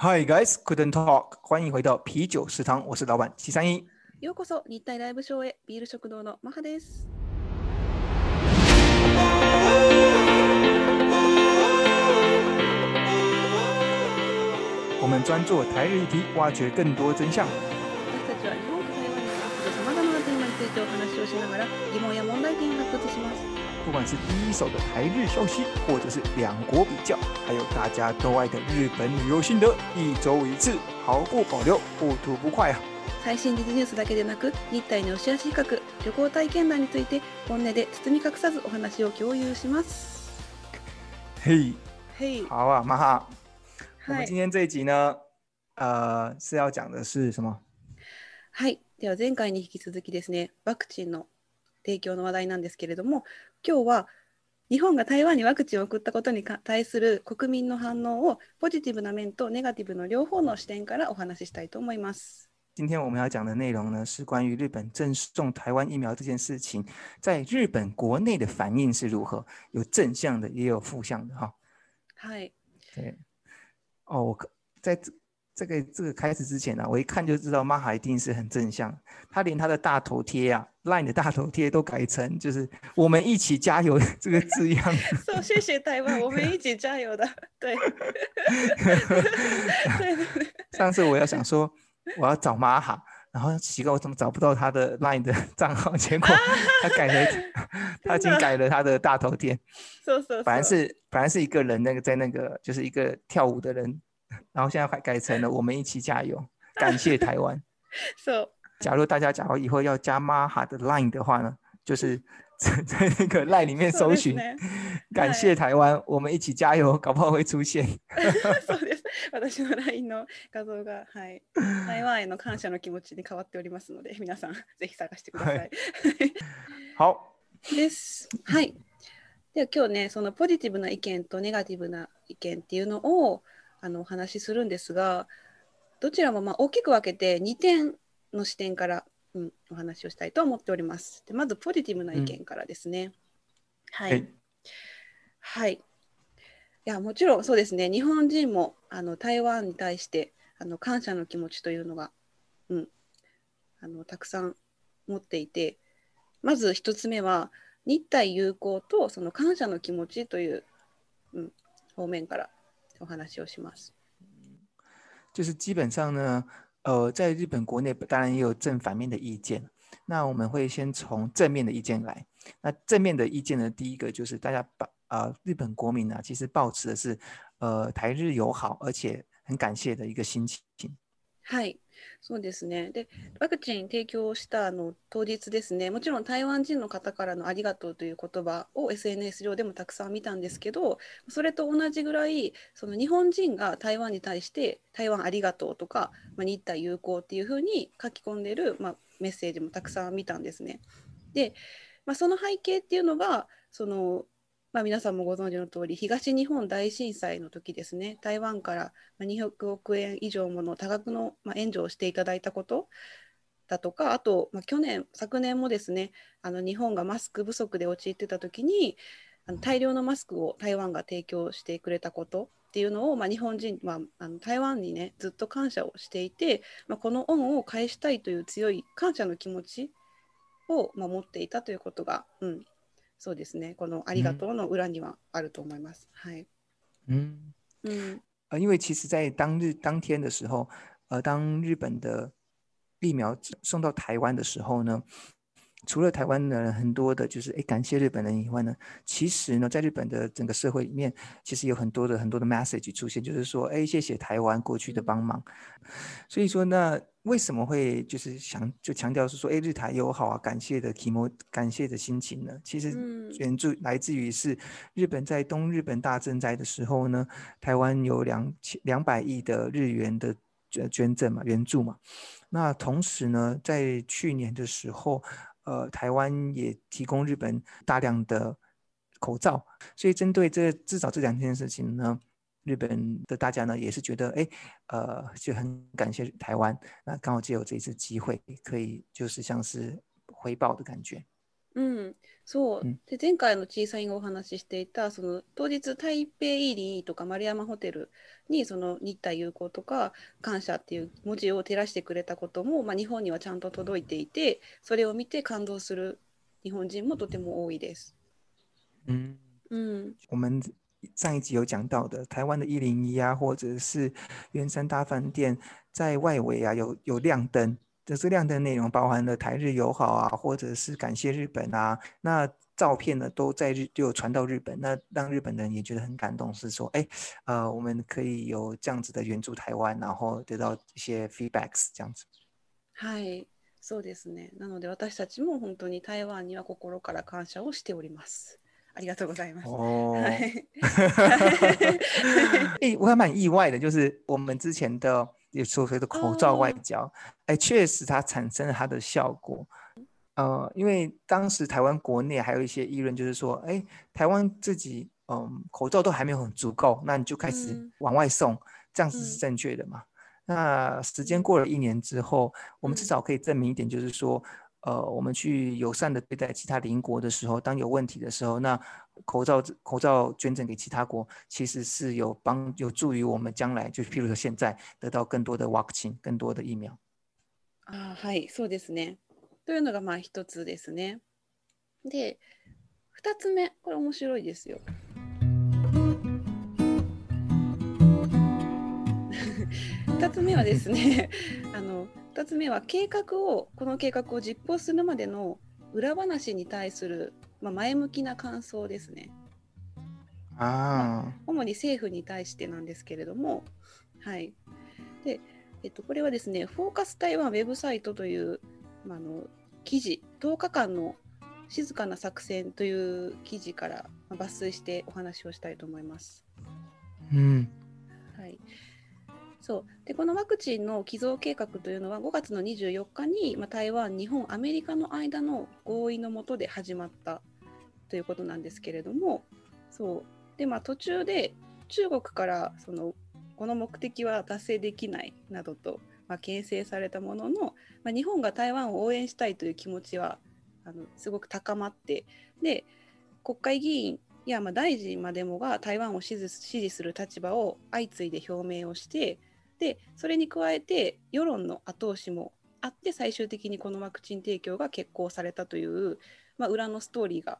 Hi guys, couldn't talk。欢迎回到啤酒食堂，我是老板七三一。ようこそ日ライブショーへ、ビール食堂のマハです。我们专注台日题，挖掘更多真相。私たちは日本と台湾さまざまなテーマについて話をしながら、疑問や問題点を発掘します。不管是第一手的台日消息，或者是两国比较，还有大家都爱的日本旅游心得，一周一次，毫不保留，不吐不快啊！最新時事ニュースだけでなく日体の押し比較旅行体験談について本音で包み隠さずお話を共有します。嘿，嘿，好啊，玛哈，我们今天这一集呢，呃，是要讲的是什么？はい、では前回に引き続きですね、ワクチンの提供の話題なんですけれども、今日は日本が台湾にワクチンを送ったことに対する国民の反応をポジティブな面とネガティブの両方の視点からお話ししたいと思います。今天我们要讲的内容呢，是关于日本赠送台湾疫苗这件事情，在日本国内的反应是如何，有正向的，也有负向的哈。はい。对。哦，我在这个这个开始之前呢，我一看就知道马哈一定是很正向。他连他的大头贴啊，LINE 的大头贴都改成就是我们一起加油这个字样。说谢谢台湾，我们一起加油的。对。上次我要想说我要找马哈，然后奇怪我怎么找不到他的 LINE 的账号，结果他改了，他已经改了他的大头贴。反正是。反正是是一个人那个在那个就是一个跳舞的人。然后现在改改成了“我们一起加油，感谢台湾”。So，假如大家假如以后要加 Maha 的 Line 的话呢，就是在那个 Line 里面搜寻“感谢台湾，我们一起加油”，搞不好会出现。そうです。私の Line の画像がはい、台湾への感謝の気持ちに変わっておりますので、皆さんぜひ探してください。はい。です。はい。では今日ね、そのポジティブな意見とネガティブな意見っていうのをあのお話しするんですがどちらもまあ大きく分けて2点の視点から、うん、お話をしたいと思っております。でまずポジティブな意見からですね。うん、はい、はい、い、いやもちろんそうですね日本人もあの台湾に対してあの感謝の気持ちというのが、うん、あのたくさん持っていてまず1つ目は日台友好とその感謝の気持ちという、うん、方面から我す。就是基本上呢，呃，在日本国内当然也有正反面的意见，那我们会先从正面的意见来。那正面的意见呢，第一个就是大家把啊，日本国民呢，其实抱持的是呃台日友好而且很感谢的一个心情。はい、そうですね。で、ワクチン提供したあの当日ですね、もちろん台湾人の方からのありがとうという言葉を SNS 上でもたくさん見たんですけど、それと同じぐらい、その日本人が台湾に対して、台湾ありがとうとか、まあ、日台友好っていうふうに書き込んでる、まあ、メッセージもたくさん見たんですね。で、まあ、その背景っていうのが、そのまあ、皆さんもご存知の通り東日本大震災の時ですね台湾から200億円以上もの多額の援助をしていただいたことだとかあと、まあ、去年昨年もですねあの日本がマスク不足で陥ってた時にあの大量のマスクを台湾が提供してくれたことっていうのを、まあ、日本人は、まあ、あの台湾にねずっと感謝をしていて、まあ、この恩を返したいという強い感謝の気持ちを、まあ、持っていたということが、うん、そうですね。このありがとうの裏にはあると思います。はい。嗯。嗯。因为其实在当日当天的时候，当日本的疫苗送到台湾的时候呢，除了台湾的很多的就是哎感谢日本人以外呢，其实呢在日本的整个社会里面，其实有很多的很多的 message 出现，就是说哎谢谢台湾过去的帮忙。所以说那。为什么会就是想就强调是说，哎，日台友好啊，感谢的提摩，感谢的心情呢？其实援助来自于是日本在东日本大震灾的时候呢，台湾有两千两百亿的日元的捐捐赠嘛，援助嘛。那同时呢，在去年的时候，呃，台湾也提供日本大量的口罩，所以针对这至少这两件事情呢。日本的大家呢，也是觉得哎，呃，就很感谢台湾，那刚好借由这一次机会，可以就是像是回报的感觉。うん、そう、で前回の小さいお話ししていたその当日台北イリーとか丸山ホテルにその日体友好とか感謝っていう文字を照らしてくれたことも、まあ、日本にはちゃんと届いていてそれを見て感動する日本人もとても多いです。うん、うん、上一集有讲到的，台湾的一零一啊，或者是圆山大饭店在外围啊，有有亮灯，就是亮灯内容包含了台日友好啊，或者是感谢日本啊，那照片呢都在日就传到日本，那让日本人也觉得很感动，是说，哎，呃，我们可以有这样子的援助台湾，然后得到一些 feedbacks 这样子。是，是的，是的，是的，是的，是的，是的，是的，是的，是的，是的，是的，是的，是的，ありがとうございます。哦。哎，我还蛮意外的，就是我们之前的也所谓的口罩外交，哎，确实它产生了它的效果。呃，因为当时台湾国内还有一些议论，就是说，哎，台湾自己，嗯，口罩都还没有很足够，那你就开始往外送，这样子是正确的吗？那时间过了一年之后，我们至少可以证明一点，就是说。呃，我们去友善的对待其他邻国的时候，当有问题的时候，那口罩口罩捐赠给其他国其实是有帮有助于我们将来，就譬如说现在得到更多的ワクチン，更多的疫苗。啊，是，そうですね。というのがまあ一つですね。で、二つ目、これ面白いですよ。二つ目はですね、あの。2つ目は計画をこの計画を実行するまでの裏話に対する、まあ、前向きな感想ですね。あ主に政府に対してなんですけれども、はいでえっと、これはですね「フォーカス台湾ウェブサイト」という、まあの、の記事10日間の静かな作戦という記事から抜粋してお話をしたいと思います。うんそうでこのワクチンの寄贈計画というのは5月の24日に、まあ、台湾、日本、アメリカの間の合意のもとで始まったということなんですけれどもそうで、まあ、途中で中国からそのこの目的は達成できないなどと、まあ、牽制されたものの、まあ、日本が台湾を応援したいという気持ちはあのすごく高まってで国会議員やま大臣までもが台湾を支持する立場を相次いで表明をしてでそれに加えて世論の後押しもあって最終的にこのワクチン提供が決行されたという、まあ、裏のストーリーが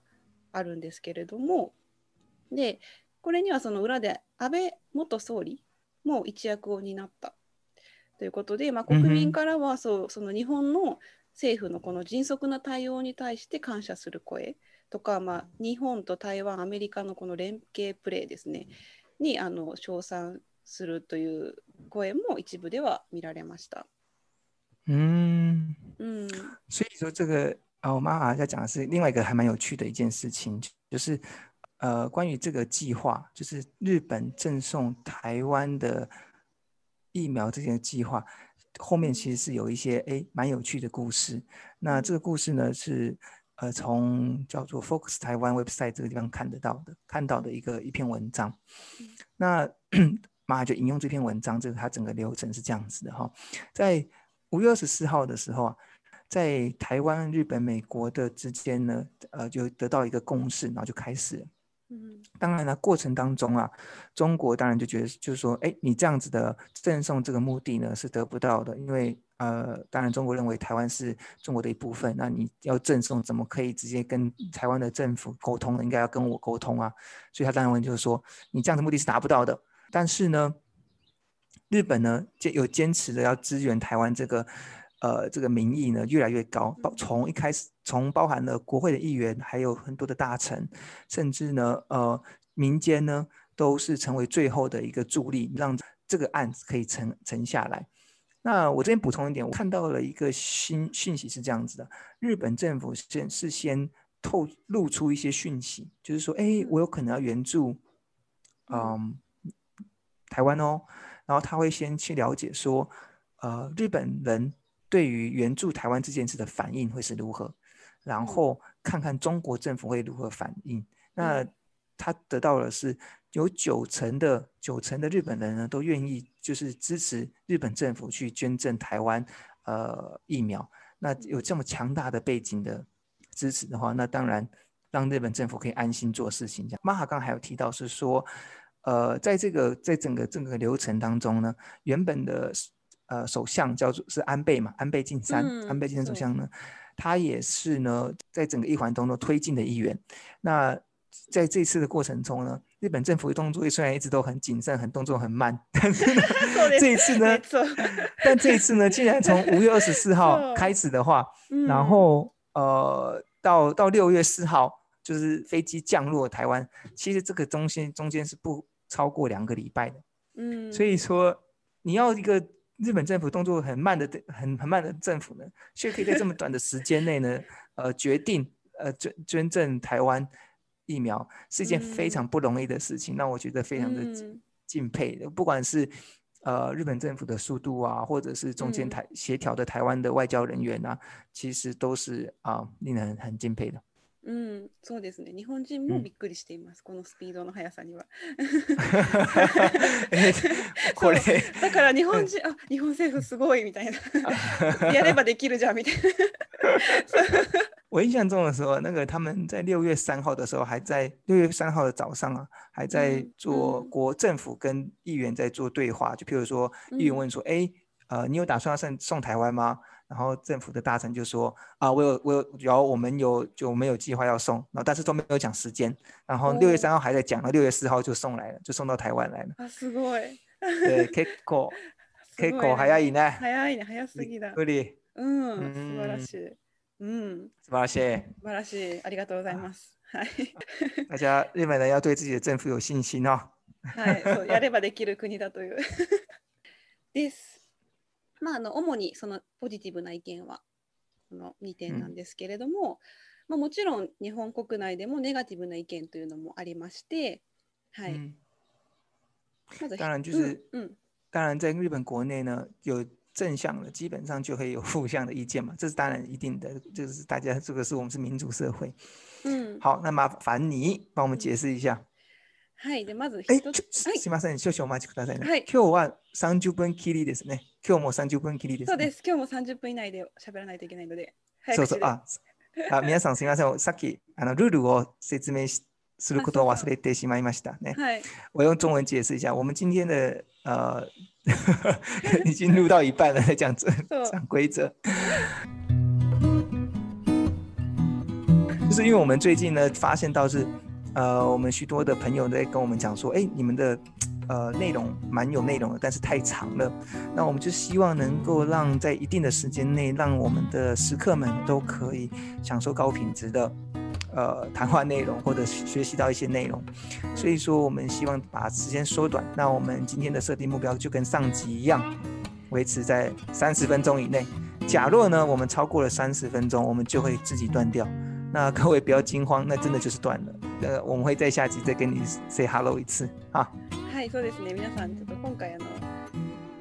あるんですけれどもでこれにはその裏で安倍元総理も一役を担ったということで、まあ、国民からはそう、その日本の政府のこの迅速な対応に対して感謝する声とか、まあ、日本と台湾アメリカのこの連携プレーですねにあの称賛するという声も一部では見られました。嗯，嗯，所以说这个啊，我妈妈在讲的是另外一个还蛮有趣的一件事情，就是呃，关于这个计划，就是日本赠送台湾的疫苗这件计划，后面其实是有一些哎蛮有趣的故事。那这个故事呢是呃从叫做 Focus t a Website 这个地方看得到的，看到的一个一篇文章。那。妈就引用这篇文章，这个它整个流程是这样子的哈，在五月二十四号的时候啊，在台湾、日本、美国的之间呢，呃，就得到一个共识，然后就开始。嗯，当然呢，过程当中啊，中国当然就觉得就是说，哎，你这样子的赠送这个目的呢是得不到的，因为呃，当然中国认为台湾是中国的一部分，那你要赠送怎么可以直接跟台湾的政府沟通？应该要跟我沟通啊，所以他当然问就是说，你这样的目的是达不到的。但是呢，日本呢，坚有坚持的要支援台湾这个，呃，这个民意呢越来越高。包从一开始，从包含了国会的议员，还有很多的大臣，甚至呢，呃，民间呢，都是成为最后的一个助力，让这个案子可以沉沉下来。那我这边补充一点，我看到了一个新讯息是这样子的：日本政府先事先透露出一些讯息，就是说，哎，我有可能要援助，嗯。台湾哦，然后他会先去了解说，呃，日本人对于援助台湾这件事的反应会是如何，然后看看中国政府会如何反应。那他得到的是有九成的九成的日本人呢都愿意，就是支持日本政府去捐赠台湾呃疫苗。那有这么强大的背景的支持的话，那当然让日本政府可以安心做事情。这样，马哈刚还有提到是说。呃，在这个在整个整个流程当中呢，原本的呃首相叫做是安倍嘛，安倍晋三，安倍晋三首相呢，他也是呢在整个一环当中推进的一员。那在这次的过程中呢，日本政府的动作虽然一直都很谨慎、很动作很慢，但是 这一次呢，但这一次呢，竟然从五月二十四号 开始的话，然后呃到到六月四号就是飞机降落台湾，其实这个中心中间是不。超过两个礼拜的，嗯，所以说你要一个日本政府动作很慢的、很很慢的政府呢，却可以在这么短的时间内呢，呃，决定呃尊尊重台湾疫苗是一件非常不容易的事情，让我觉得非常的敬佩。不管是呃日本政府的速度啊，或者是中间台协调的台湾的外交人员啊，其实都是啊令人很敬佩的。うん、そうですね。日本人もびっくりしています。うん、このスピードの速さには。これだから日本人、あ、日本政府すごいみたいな。やればできるじゃんみたいな。我印象中的时候，那个他们在六月三号的时候，还在六月三号的早上啊，还在做国政府跟议员在做对话。嗯、就譬如说，议员问说：“哎、嗯，呃，你有打算要送送台湾吗？”然后政府的大臣就说：“啊，我有我有，然后我们有就没有计划要送，然后但是都没有讲时间。然后六月三号还在讲了，六月四号就送来了，就送到台湾来了。”啊，すごい！对，結構結構早いね。早いね、早すぎだ。無理。嗯，素晴らしい。嗯，素晴らしい。素晴らしい。ありがとうございます。はい。大家日本人要自己的政府有信心哦。はい、やればできる国だという。です。まあ、あの主にそのポジティブな意見はこの2点なんですけれども、うん、まあ、もちろん日本国内でもネガティブな意見というのもありまして、はい。嗯、ま当然就是、嗯、当然在日本国内呢有正向的，基本上就会有负向的意见嘛，这是当然一定的，就是大家这个是我们是民主社会。嗯，好，那麻烦你帮我们解释一下。はい、でまず一つ、はい、すみません、少々お待ちくださいね。はい、今日は30分きりですね。今日も30分きりです、ね、そうです、今日も30分以内で喋らないといけないので。そうそう、あ、あ皆さんすみません、さっきあのルールを説明しすることを忘れてしまいましたね。はい。我用中文解释一下，我们今天的呃已经录到一半了，这样子讲规则。就是因为我们最近呢发现到是。呃，我们许多的朋友在跟我们讲说，哎，你们的，呃，内容蛮有内容的，但是太长了。那我们就希望能够让在一定的时间内，让我们的食客们都可以享受高品质的，呃，谈话内容或者学习到一些内容。所以说，我们希望把时间缩短。那我们今天的设定目标就跟上集一样，维持在三十分钟以内。假若呢，我们超过了三十分钟，我们就会自己断掉。那各位不要惊慌，那真的就是断了。呃，我们会在下集再跟你 say hello 一次啊。はい、そうですね。皆さんちょっと今回あの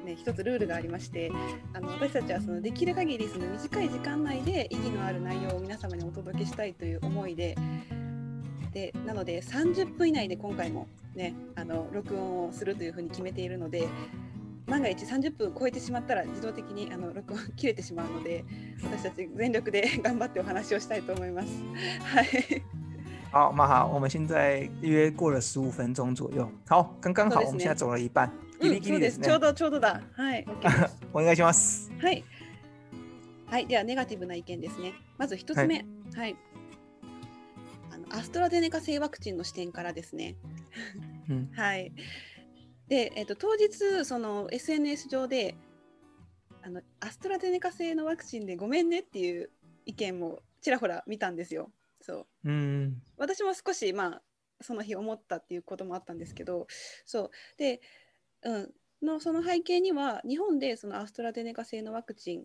ね一つルールがありまして、あの私たちはそのできる限りその短い時間内で意義のある内容を皆様にお届けしたいという思いで、でなので30分以内で今回もねあの録音をするというふうに決めているので。万が一30分超えてしまったら自動的にあの録音切れてしまうので私たち全力で頑張ってお話をしたいと思います。はい。好，那好，我们现在约过了十五分钟左右。好，刚刚好，我们现在走了一半。ギリギリですね。ちょうどちょうどだ。はい。お願いします。はい。はい、ではネガティブな意見ですね。まず一つ目、はい、あのアストラゼネカ製ワクチンの視点からですね。はい。で、えーと、当日その SNS 上であのアストラゼネカ製のワクチンでごめんねっていう意見もちらほら見たんですよ。そううん私も少し、まあ、その日思ったっていうこともあったんですけどそうで、うん、のその背景には日本でそのアストラゼネカ製のワクチン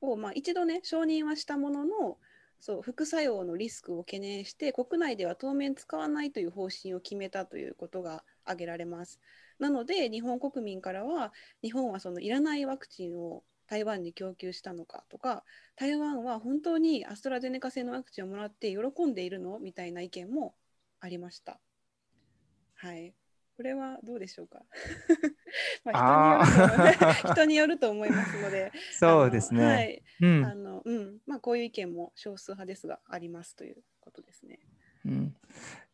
を、まあ、一度ね承認はしたもののそう副作用のリスクを懸念して国内では当面使わないという方針を決めたということが挙げられます。なので日本国民からは日本はそのいらないワクチンを台湾に供給したのかとか台湾は本当にアストラゼネカ製のワクチンをもらって喜んでいるのみたいな意見もありました。はいこれはどうでしょうか まあ 人によると思いますのでそうですね。はい、あのうんまこういう意見も少数派ですがありますということですね。うん、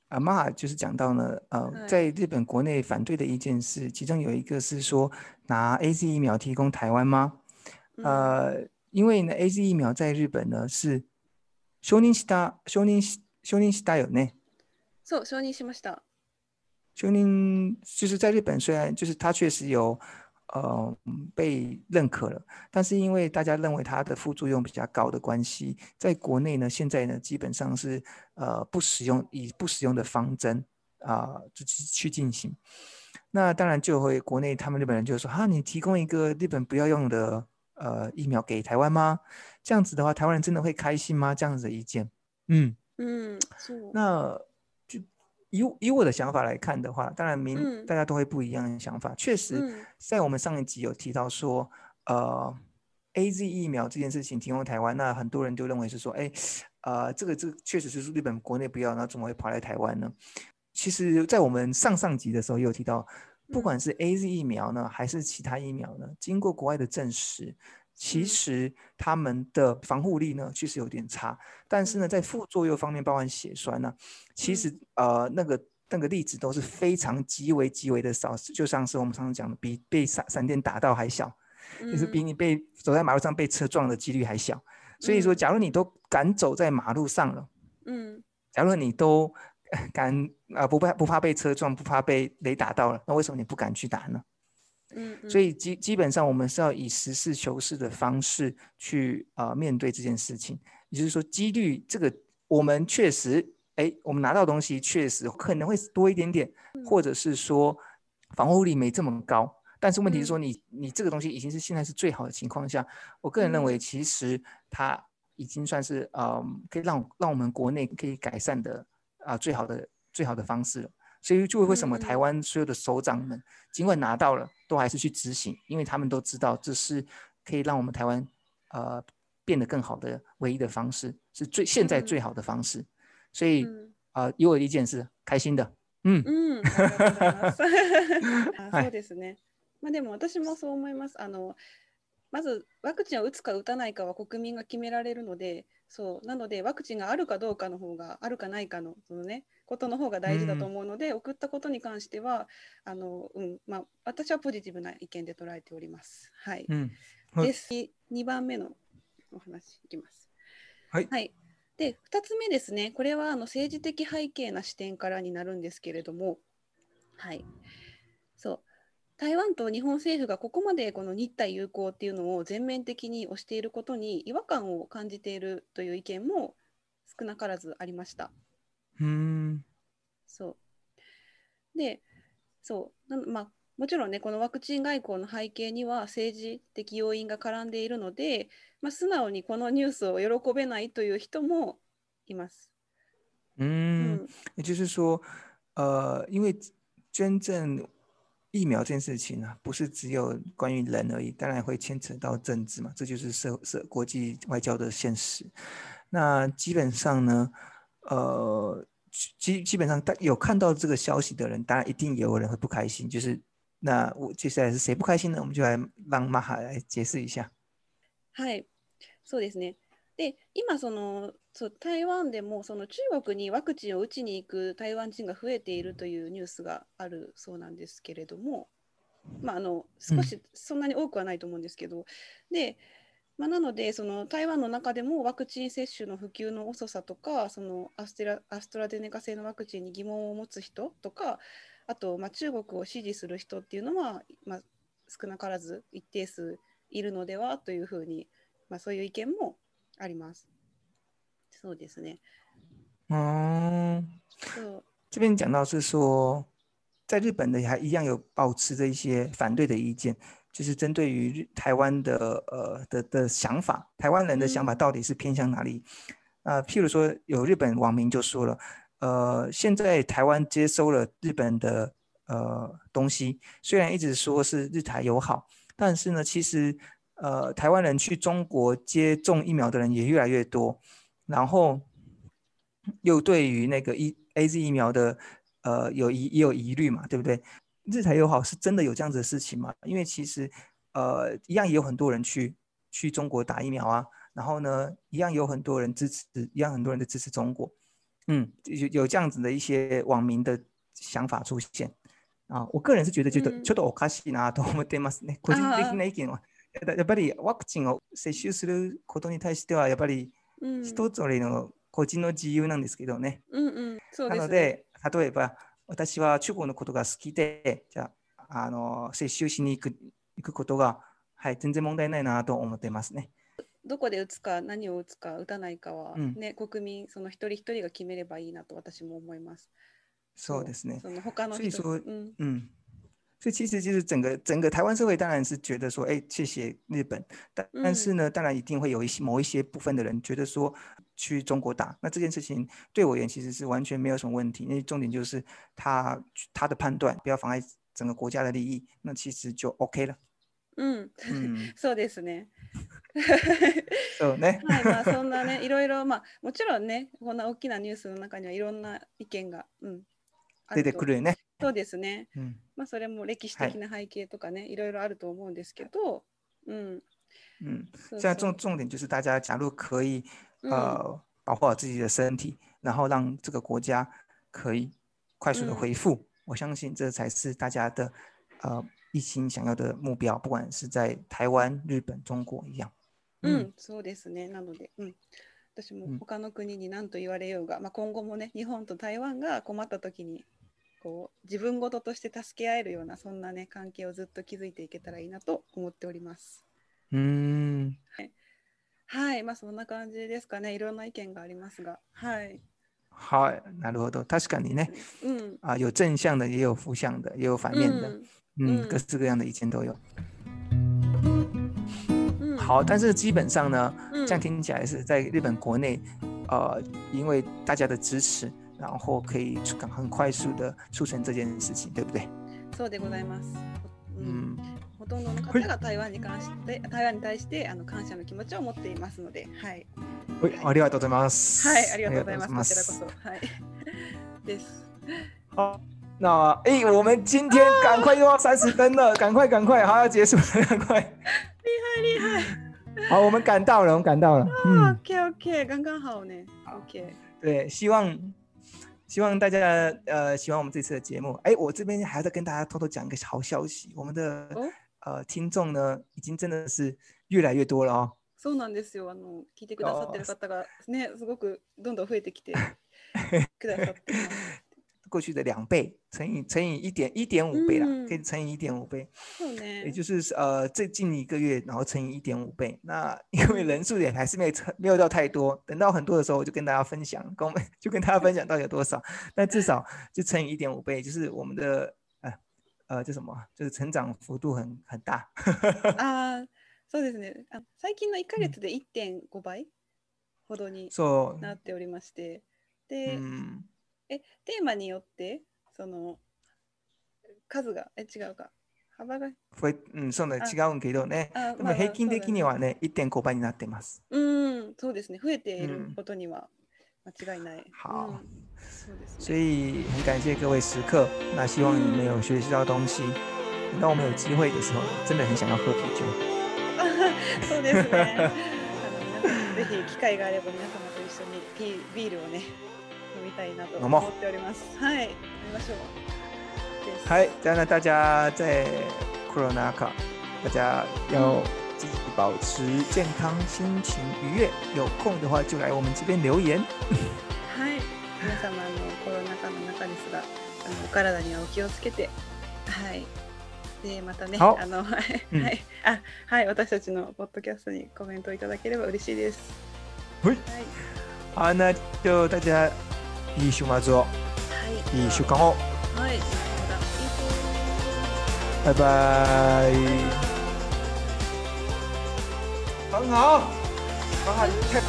阿马就是讲到呢，呃，在日本国内反对的意见是，其中有一个是说，拿 A Z 疫苗提供台湾吗？呃，因为呢，A Z 疫苗在日本呢是，承认下达，承认，承认下达有呢。So, 承认しました。承认，就是在日本虽然就是它确实有。呃，被认可了，但是因为大家认为它的副作用比较高的关系，在国内呢，现在呢基本上是呃不使用，以不使用的方针啊去进行。那当然就会国内他们日本人就说：哈，你提供一个日本不要用的呃疫苗给台湾吗？这样子的话，台湾人真的会开心吗？这样子的意见，嗯嗯，那。以以我的想法来看的话，当然明大家都会不一样的想法。确实，在我们上一集有提到说，呃，A Z 疫苗这件事情提供台湾，那很多人都认为是说，哎，呃，这个这确实是日本国内不要，那怎么会跑来台湾呢？其实，在我们上上集的时候也有提到，不管是 A Z 疫苗呢，还是其他疫苗呢，经过国外的证实。其实他们的防护力呢，确实有点差。但是呢，在副作用方面，包含血栓呢，其实呃那个那个例子都是非常极为极为的少，就像是我们常常讲的，比被闪闪电打到还小，就是比你被走在马路上被车撞的几率还小。所以说，假如你都敢走在马路上了，嗯，假如你都 敢啊不怕不怕被车撞，不怕被雷打到了，那为什么你不敢去打呢？嗯，所以基基本上我们是要以实事求是的方式去啊面对这件事情，也就是说几率这个我们确实哎，我们拿到东西确实可能会多一点点，或者是说防护力没这么高，但是问题是说你你这个东西已经是现在是最好的情况下，我个人认为其实它已经算是嗯可以让让我们国内可以改善的啊最好的最好的方式了。所以就为什么台湾所有的首长们，尽管拿到了，都还是去执行，因为他们都知道这是可以让我们台湾呃变得更好的唯一的方式，是最现在最好的方式。所以啊，以我意见是开心的，嗯嗯。啊，そうですね。まあでも私もそう思います。あのまずワクチンを打つか打たないかは国民が決められるので。そうなのでワクチンがあるかどうかの方があるかないかのその、ね、ことの方が大事だと思うので、うん、送ったことに関してはあの、うんまあ、私はポジティブな意見で捉えております。はい、うん、はい、で2番目のお話いきます。はい、はい、で2つ目ですねこれはあの政治的背景な視点からになるんですけれども、はい、そう台湾と日本政府がここまでこの日台友好っていうのを全面的に推していることに違和感を感じているという意見も少なからずありました。うんそうでそうまあ、もちろんねこのワクチン外交の背景には政治的要因が絡んでいるので、まあ、素直にこのニュースを喜べないという人もいます。う嗯也就是说，呃，因为真正疫苗这件事情呢，不是只有关于人而已，当然会牵扯到政治嘛，这就是社社国际外交的现实。那基本上呢，呃，基基本上有看到这个消息的人，当然一定有人会不开心。就是那我接下来是谁不开心呢？我们就来让马哈来解释一下。嗨，ですね。で今そのそう台湾でもその中国にワクチンを打ちに行く台湾人が増えているというニュースがあるそうなんですけれども、まあ、あの少しそんなに多くはないと思うんですけど、うん、でまあ、なのでその台湾の中でもワクチン接種の普及の遅さとかそのアステラアストラゼネカ製のワクチンに疑問を持つ人とかあと、まあ、中国を支持する人っていうのは、まあ、少なからず一定数いるのではというふうに、まあ、そういう意見もあります。そうですね。うん。这边讲到是说，在日本的还一样有保持着一些反对的意见，就是针对于台湾的呃的的想法，台湾人的想法到底是偏向哪里？啊，譬如说有日本网民就说了，呃，现在台湾接收了日本的呃东西，虽然一直说是日台友好，但是呢，其实。呃，台湾人去中国接种疫苗的人也越来越多，然后又对于那个一 A Z 疫苗的呃有疑也有疑虑嘛，对不对？日台友好是真的有这样子的事情吗？因为其实呃一样也有很多人去去中国打疫苗啊，然后呢一样有很多人支持，一样很多人都支持中国，嗯，有有这样子的一些网民的想法出现啊，我个人是觉得觉得觉得我卡西纳多么对吗？那可やっぱりワクチンを接種することに対しては、やっぱり一つ俺の個人の自由なんですけどね。うんうんなので、例えば私は中国のことが好きで、じゃあ、あの接種しに行く行くことが、はい、全然問題ないなと思ってますね。どこで打つか何を打つか打たないかはね、うん、国民その一人一人が決めればいいなと私も思います。そうですね。その他の人、うん、うん、所以其实就是整个整个台湾社会当然是觉得说，哎，去谢日本，但但是呢，当然一定会有一些某一些部分的人觉得说，去中国打，那这件事情对我而言其实是完全没有什么问题，因为重点就是他他的判断不要妨碍整个国家的利益，那其实就 OK 了。嗯嗯，そうですね。そうね。はい、まあそんなね、いろいろまあもちろんね、こんな大きなニュースの中にはいろんな意見が、うん、出てくるね。そうですね、うん、まあ、それも歴史的な背景とかね、はい、いろいろあると思うんですけど、うん。嗯，现在重重点就是大家假如可以呃保护好自己的身体，然后让这个国家可以快速的ん。うん、我相信这才是大家的呃一心想要的目标，不管是在台湾、日本、中国一样。嗯，嗯そうですね。なので、うん。私も他の国に何と言われようが、まあ、今後もね日本と台湾が困った時にこう自分事として助け合えるようなそんなね関係をずっと築いていけたらいいなと思っております。うんはいはい、まあそんな感じですかね。いろんな意見がありますが、はい。はい、なるほど。確かにね、うん、あ、有正向的，也有負向的，也有反面的，嗯，嗯各式各样的意见都有。い。好，但是基本上呢，这样听起来是在日本国内，呃，因为大家的支持，然后可以很快速的促成这件事情，对不对？そうでございます。うん、ほとんどの方が台湾に関して台湾に対してあの感謝の気持ちを持っていますので、はい。はい、ありがとうございます。はい、ありがとうございます。ますこちらこそ、はい。です。好，那哎、欸，我们今天赶快又要三十分了，赶快赶快，好要结束了，赶快。厉害厉害。好，我们赶到了，我们赶到了。嗯、OK OK，刚刚好呢。OK。对，希望希望大家呃喜欢我们这次的节目。哎，我这边还在跟大家偷偷讲一个好消息，我们的呃听众呢，已经真的是越来越多了。そうなんですよ。あの聞いてくださってる方がね、すごくどんどん増えてきてくださって。过去的两倍乘以乘以一点一点五倍啦，可以乘以一点五倍，也就是呃最近一个月，然后乘以一点五倍。那 因为人数也还是没有没有到太多，等到很多的时候，我就跟大家分享，跟我们就跟大家分享到底有多少。那至少就乘以一点五倍，就是我们的呃呃叫什么，就是成长幅度很很大。啊，そうですね。最近の一ヶ月で一点五倍ほどになっておりまして、で。え、テーマによって、その、数が、え、違うか。幅が。うん、そんな違うんけどね。でも平均的にはね、1.5倍になってます。うん、そうですね。増えていることには間違いない。好。所以很感谢各位食客，那希望你们有学习到东西。等到我们有机会的时候，真的很想要喝啤酒。そうですね。ぜひ機会があれば皆様と一緒にビールをね。飲みたいなと思っております。はい、見ましょう。はい、じゃあ大家在コロナ禍，大家要自己保持健康、心情愉悦。有空的话就来我们这边留言。はい、皆様のコロナ禍の中ですが、あのお体にはお気をつけて、はい。でまたね、あの、はい、うん、はい、あ、はい、私たちのポッドキャストにコメントいただければ嬉しいです。はい。はい、好，那就大家いい週末を、はい、いい週間を、はい、バイバイ。很好，好。